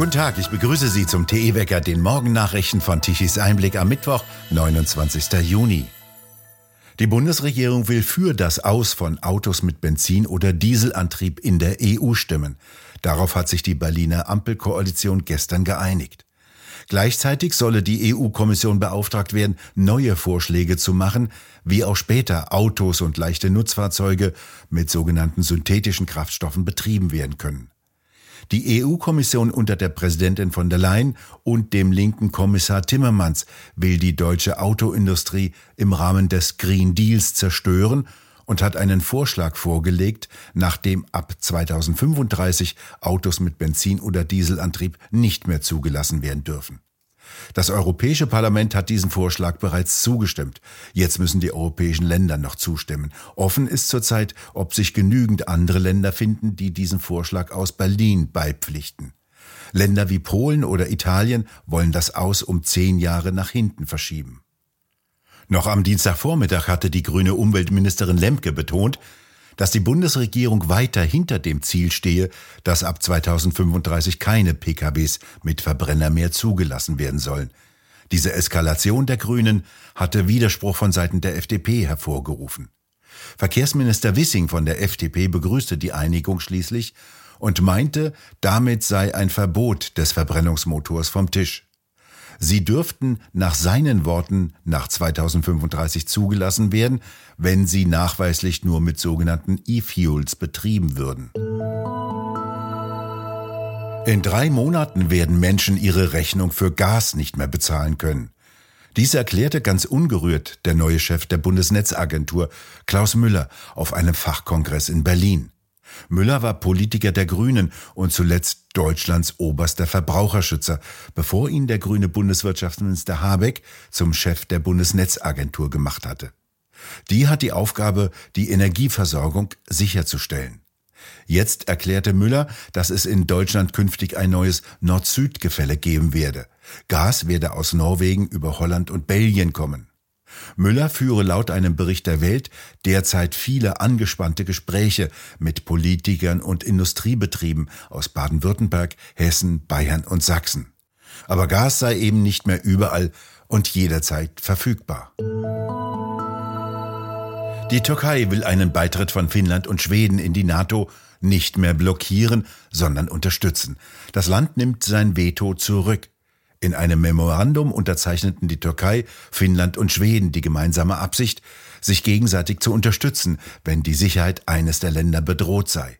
Guten Tag, ich begrüße Sie zum TE-Wecker, den Morgennachrichten von Tichys Einblick am Mittwoch, 29. Juni. Die Bundesregierung will für das Aus von Autos mit Benzin- oder Dieselantrieb in der EU stimmen. Darauf hat sich die Berliner Ampelkoalition gestern geeinigt. Gleichzeitig solle die EU-Kommission beauftragt werden, neue Vorschläge zu machen, wie auch später Autos und leichte Nutzfahrzeuge mit sogenannten synthetischen Kraftstoffen betrieben werden können. Die EU-Kommission unter der Präsidentin von der Leyen und dem linken Kommissar Timmermans will die deutsche Autoindustrie im Rahmen des Green Deals zerstören und hat einen Vorschlag vorgelegt, nachdem ab 2035 Autos mit Benzin- oder Dieselantrieb nicht mehr zugelassen werden dürfen. Das Europäische Parlament hat diesen Vorschlag bereits zugestimmt. Jetzt müssen die europäischen Länder noch zustimmen. Offen ist zurzeit, ob sich genügend andere Länder finden, die diesen Vorschlag aus Berlin beipflichten. Länder wie Polen oder Italien wollen das Aus um zehn Jahre nach hinten verschieben. Noch am Dienstagvormittag hatte die grüne Umweltministerin Lemke betont, dass die Bundesregierung weiter hinter dem Ziel stehe, dass ab 2035 keine PKWs mit Verbrenner mehr zugelassen werden sollen. Diese Eskalation der Grünen hatte Widerspruch von Seiten der FDP hervorgerufen. Verkehrsminister Wissing von der FDP begrüßte die Einigung schließlich und meinte, damit sei ein Verbot des Verbrennungsmotors vom Tisch. Sie dürften nach seinen Worten nach 2035 zugelassen werden, wenn sie nachweislich nur mit sogenannten E-Fuels betrieben würden. In drei Monaten werden Menschen ihre Rechnung für Gas nicht mehr bezahlen können. Dies erklärte ganz ungerührt der neue Chef der Bundesnetzagentur, Klaus Müller, auf einem Fachkongress in Berlin. Müller war Politiker der Grünen und zuletzt Deutschlands oberster Verbraucherschützer, bevor ihn der grüne Bundeswirtschaftsminister Habeck zum Chef der Bundesnetzagentur gemacht hatte. Die hat die Aufgabe, die Energieversorgung sicherzustellen. Jetzt erklärte Müller, dass es in Deutschland künftig ein neues Nord-Süd-Gefälle geben werde. Gas werde aus Norwegen über Holland und Belgien kommen. Müller führe laut einem Bericht der Welt derzeit viele angespannte Gespräche mit Politikern und Industriebetrieben aus Baden-Württemberg, Hessen, Bayern und Sachsen. Aber Gas sei eben nicht mehr überall und jederzeit verfügbar. Die Türkei will einen Beitritt von Finnland und Schweden in die NATO nicht mehr blockieren, sondern unterstützen. Das Land nimmt sein Veto zurück. In einem Memorandum unterzeichneten die Türkei, Finnland und Schweden die gemeinsame Absicht, sich gegenseitig zu unterstützen, wenn die Sicherheit eines der Länder bedroht sei.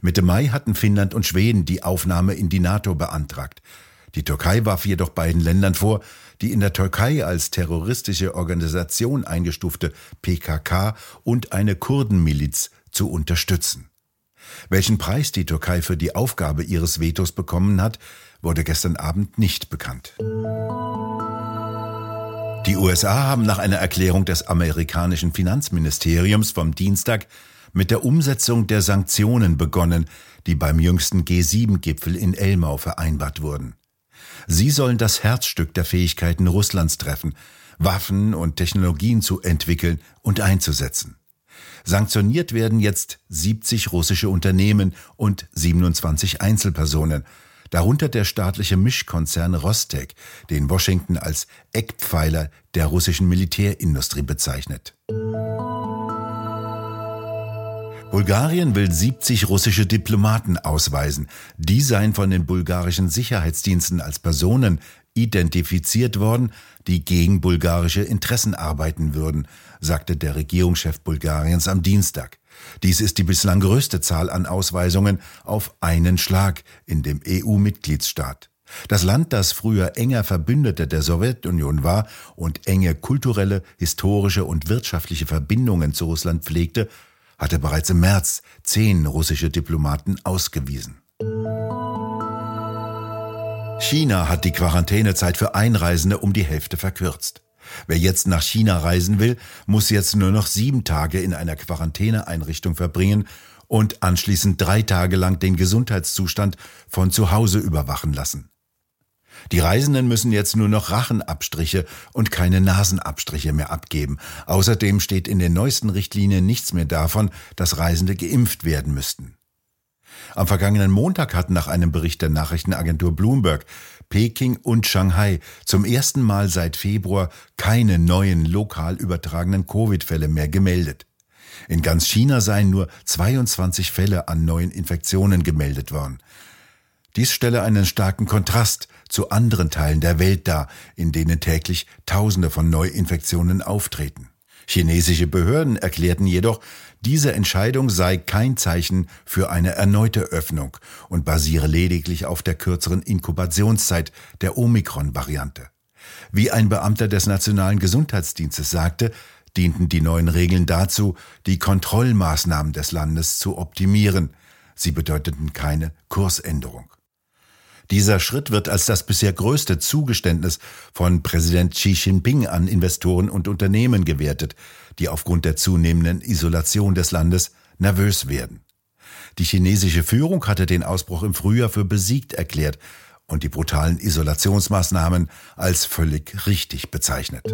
Mitte Mai hatten Finnland und Schweden die Aufnahme in die NATO beantragt. Die Türkei warf jedoch beiden Ländern vor, die in der Türkei als terroristische Organisation eingestufte PKK und eine Kurdenmiliz zu unterstützen. Welchen Preis die Türkei für die Aufgabe ihres Vetos bekommen hat, wurde gestern Abend nicht bekannt. Die USA haben nach einer Erklärung des amerikanischen Finanzministeriums vom Dienstag mit der Umsetzung der Sanktionen begonnen, die beim jüngsten G7-Gipfel in Elmau vereinbart wurden. Sie sollen das Herzstück der Fähigkeiten Russlands treffen, Waffen und Technologien zu entwickeln und einzusetzen. Sanktioniert werden jetzt 70 russische Unternehmen und 27 Einzelpersonen, darunter der staatliche Mischkonzern Rostec, den Washington als Eckpfeiler der russischen Militärindustrie bezeichnet. Bulgarien will 70 russische Diplomaten ausweisen. Die seien von den bulgarischen Sicherheitsdiensten als Personen identifiziert worden, die gegen bulgarische Interessen arbeiten würden, sagte der Regierungschef Bulgariens am Dienstag. Dies ist die bislang größte Zahl an Ausweisungen auf einen Schlag in dem EU-Mitgliedsstaat. Das Land, das früher enger Verbündeter der Sowjetunion war und enge kulturelle, historische und wirtschaftliche Verbindungen zu Russland pflegte, hatte bereits im März zehn russische Diplomaten ausgewiesen. China hat die Quarantänezeit für Einreisende um die Hälfte verkürzt. Wer jetzt nach China reisen will, muss jetzt nur noch sieben Tage in einer Quarantäneeinrichtung verbringen und anschließend drei Tage lang den Gesundheitszustand von zu Hause überwachen lassen. Die Reisenden müssen jetzt nur noch Rachenabstriche und keine Nasenabstriche mehr abgeben. Außerdem steht in den neuesten Richtlinien nichts mehr davon, dass Reisende geimpft werden müssten. Am vergangenen Montag hatten nach einem Bericht der Nachrichtenagentur Bloomberg Peking und Shanghai zum ersten Mal seit Februar keine neuen lokal übertragenen Covid-Fälle mehr gemeldet. In ganz China seien nur 22 Fälle an neuen Infektionen gemeldet worden. Dies stelle einen starken Kontrast zu anderen Teilen der Welt dar, in denen täglich Tausende von Neuinfektionen auftreten. Chinesische Behörden erklärten jedoch, diese Entscheidung sei kein Zeichen für eine erneute Öffnung und basiere lediglich auf der kürzeren Inkubationszeit der Omikron-Variante. Wie ein Beamter des Nationalen Gesundheitsdienstes sagte, dienten die neuen Regeln dazu, die Kontrollmaßnahmen des Landes zu optimieren. Sie bedeuteten keine Kursänderung. Dieser Schritt wird als das bisher größte Zugeständnis von Präsident Xi Jinping an Investoren und Unternehmen gewertet, die aufgrund der zunehmenden Isolation des Landes nervös werden. Die chinesische Führung hatte den Ausbruch im Frühjahr für besiegt erklärt und die brutalen Isolationsmaßnahmen als völlig richtig bezeichnet.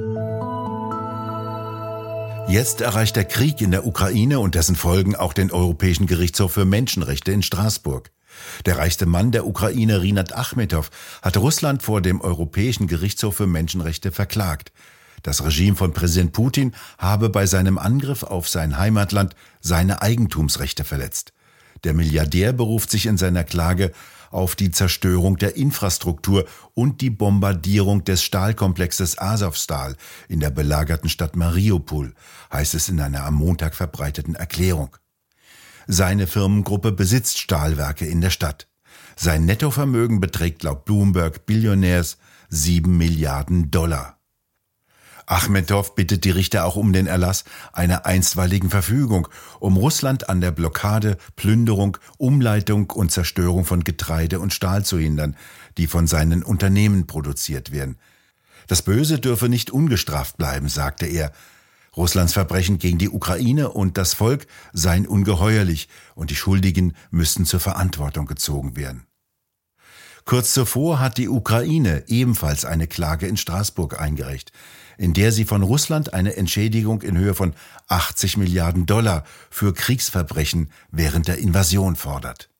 Jetzt erreicht der Krieg in der Ukraine und dessen Folgen auch den Europäischen Gerichtshof für Menschenrechte in Straßburg. Der reichste Mann der Ukraine, Rinat Achmetow, hat Russland vor dem Europäischen Gerichtshof für Menschenrechte verklagt. Das Regime von Präsident Putin habe bei seinem Angriff auf sein Heimatland seine Eigentumsrechte verletzt. Der Milliardär beruft sich in seiner Klage auf die Zerstörung der Infrastruktur und die Bombardierung des Stahlkomplexes Azovstal in der belagerten Stadt Mariupol, heißt es in einer am Montag verbreiteten Erklärung. Seine Firmengruppe besitzt Stahlwerke in der Stadt. Sein Nettovermögen beträgt laut Bloomberg Billionärs 7 Milliarden Dollar. Achmetow bittet die Richter auch um den Erlass einer einstweiligen Verfügung, um Russland an der Blockade, Plünderung, Umleitung und Zerstörung von Getreide und Stahl zu hindern, die von seinen Unternehmen produziert werden. Das Böse dürfe nicht ungestraft bleiben, sagte er, Russlands Verbrechen gegen die Ukraine und das Volk seien ungeheuerlich und die Schuldigen müssten zur Verantwortung gezogen werden. Kurz zuvor hat die Ukraine ebenfalls eine Klage in Straßburg eingereicht, in der sie von Russland eine Entschädigung in Höhe von 80 Milliarden Dollar für Kriegsverbrechen während der Invasion fordert.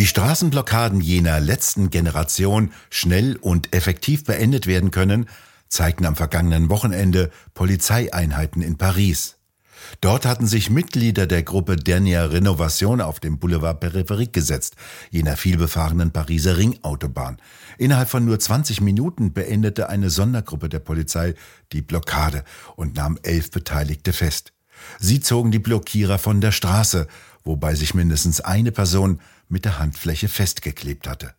Wie Straßenblockaden jener letzten Generation schnell und effektiv beendet werden können, zeigten am vergangenen Wochenende Polizeieinheiten in Paris. Dort hatten sich Mitglieder der Gruppe Dernière Renovation auf dem Boulevard Périphérique gesetzt, jener vielbefahrenen Pariser Ringautobahn. Innerhalb von nur 20 Minuten beendete eine Sondergruppe der Polizei die Blockade und nahm elf Beteiligte fest. Sie zogen die Blockierer von der Straße, wobei sich mindestens eine Person mit der Handfläche festgeklebt hatte.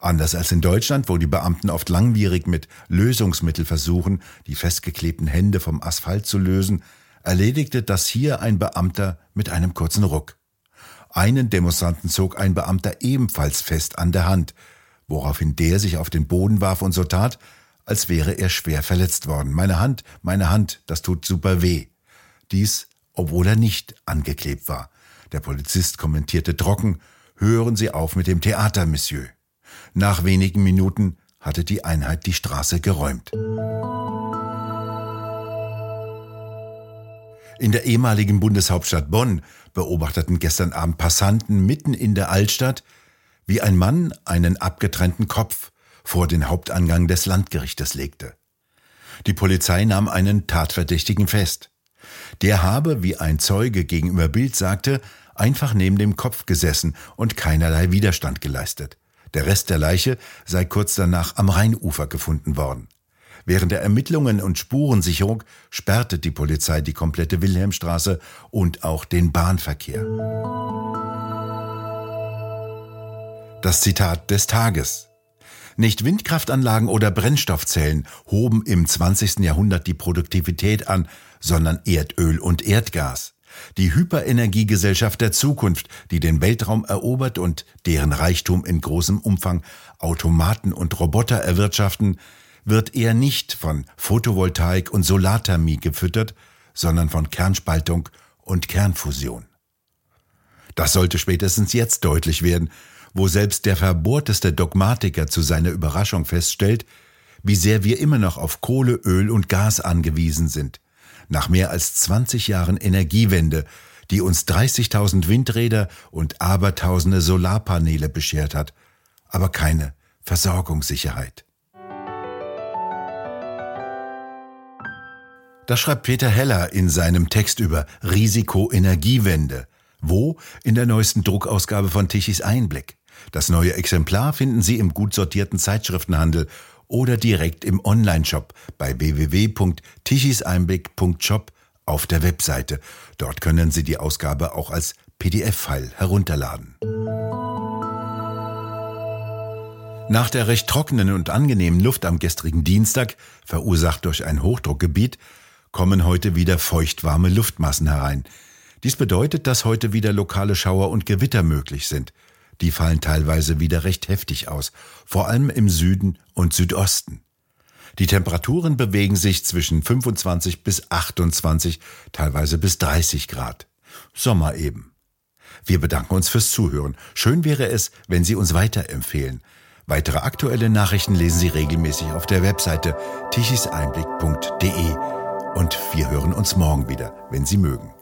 Anders als in Deutschland, wo die Beamten oft langwierig mit Lösungsmittel versuchen, die festgeklebten Hände vom Asphalt zu lösen, erledigte das hier ein Beamter mit einem kurzen Ruck. Einen Demonstranten zog ein Beamter ebenfalls fest an der Hand, woraufhin der sich auf den Boden warf und so tat, als wäre er schwer verletzt worden. Meine Hand, meine Hand, das tut super weh. Dies, obwohl er nicht angeklebt war. Der Polizist kommentierte trocken, hören Sie auf mit dem Theater, Monsieur. Nach wenigen Minuten hatte die Einheit die Straße geräumt. In der ehemaligen Bundeshauptstadt Bonn beobachteten gestern Abend Passanten mitten in der Altstadt, wie ein Mann einen abgetrennten Kopf vor den Hauptangang des Landgerichtes legte. Die Polizei nahm einen Tatverdächtigen fest. Der habe, wie ein Zeuge gegenüber Bild sagte, einfach neben dem Kopf gesessen und keinerlei Widerstand geleistet. Der Rest der Leiche sei kurz danach am Rheinufer gefunden worden. Während der Ermittlungen und Spurensicherung sperrte die Polizei die komplette Wilhelmstraße und auch den Bahnverkehr. Das Zitat des Tages. Nicht Windkraftanlagen oder Brennstoffzellen hoben im 20. Jahrhundert die Produktivität an, sondern Erdöl und Erdgas. Die Hyperenergiegesellschaft der Zukunft, die den Weltraum erobert und deren Reichtum in großem Umfang Automaten und Roboter erwirtschaften, wird eher nicht von Photovoltaik und Solarthermie gefüttert, sondern von Kernspaltung und Kernfusion. Das sollte spätestens jetzt deutlich werden, wo selbst der verbohrteste Dogmatiker zu seiner Überraschung feststellt, wie sehr wir immer noch auf Kohle, Öl und Gas angewiesen sind. Nach mehr als 20 Jahren Energiewende, die uns 30.000 Windräder und abertausende Solarpaneele beschert hat, aber keine Versorgungssicherheit. Das schreibt Peter Heller in seinem Text über Risiko-Energiewende. Wo? In der neuesten Druckausgabe von Tichys Einblick. Das neue Exemplar finden Sie im gut sortierten Zeitschriftenhandel oder direkt im Onlineshop bei www.tichiseinblick.shop auf der Webseite. Dort können Sie die Ausgabe auch als PDF-File herunterladen. Nach der recht trockenen und angenehmen Luft am gestrigen Dienstag, verursacht durch ein Hochdruckgebiet, kommen heute wieder feuchtwarme Luftmassen herein. Dies bedeutet, dass heute wieder lokale Schauer und Gewitter möglich sind. Die fallen teilweise wieder recht heftig aus, vor allem im Süden und Südosten. Die Temperaturen bewegen sich zwischen 25 bis 28, teilweise bis 30 Grad. Sommer eben. Wir bedanken uns fürs Zuhören. Schön wäre es, wenn Sie uns weiterempfehlen. Weitere aktuelle Nachrichten lesen Sie regelmäßig auf der Webseite tichiseinblick.de. Und wir hören uns morgen wieder, wenn Sie mögen.